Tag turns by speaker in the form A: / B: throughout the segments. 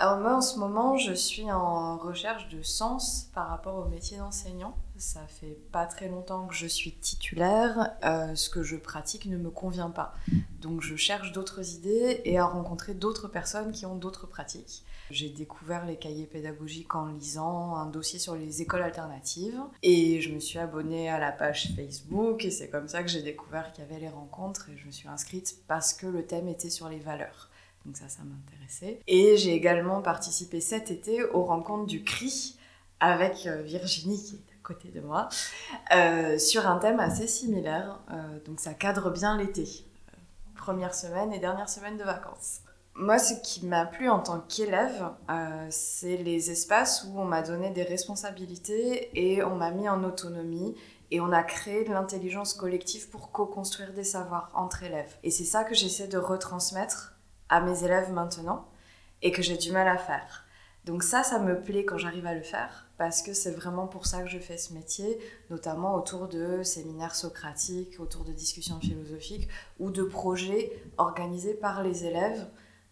A: Alors moi en ce moment je suis en recherche de sens par rapport au métier d'enseignant. Ça fait pas très longtemps que je suis titulaire, euh, ce que je pratique ne me convient pas. Donc je cherche d'autres idées et à rencontrer d'autres personnes qui ont d'autres pratiques. J'ai découvert les cahiers pédagogiques en lisant un dossier sur les écoles alternatives et je me suis abonnée à la page Facebook et c'est comme ça que j'ai découvert qu'il y avait les rencontres et je me suis inscrite parce que le thème était sur les valeurs. Donc ça, ça m'intéressait. Et j'ai également participé cet été aux rencontres du CRI avec euh, Virginie qui est à côté de moi, euh, sur un thème assez similaire. Euh, donc ça cadre bien l'été. Première semaine et dernière semaine de vacances. Moi, ce qui m'a plu en tant qu'élève, c'est les espaces où on m'a donné des responsabilités et on m'a mis en autonomie et on a créé de l'intelligence collective pour co-construire des savoirs entre élèves. Et c'est ça que j'essaie de retransmettre à mes élèves maintenant et que j'ai du mal à faire. Donc ça, ça me plaît quand j'arrive à le faire parce que c'est vraiment pour ça que je fais ce métier, notamment autour de séminaires socratiques, autour de discussions philosophiques ou de projets organisés par les élèves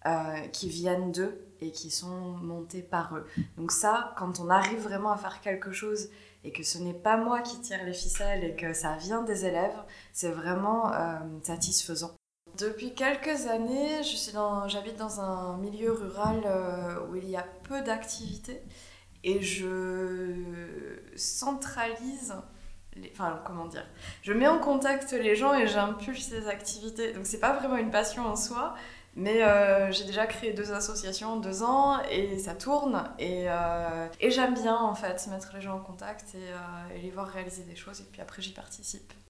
A: euh, qui viennent d'eux et qui sont montés par eux. Donc ça, quand on arrive vraiment à faire quelque chose et que ce n'est pas moi qui tire les ficelles et que ça vient des élèves, c'est vraiment euh, satisfaisant. Depuis quelques années, je suis dans, j'habite dans un milieu rural euh, où il y a peu d'activités et je centralise, enfin comment dire, je mets en contact les gens et j'impulse ces activités. Donc c'est pas vraiment une passion en soi, mais euh, j'ai déjà créé deux associations en deux ans et ça tourne et, euh, et j'aime bien en fait mettre les gens en contact et les voir réaliser des choses et puis après j'y participe.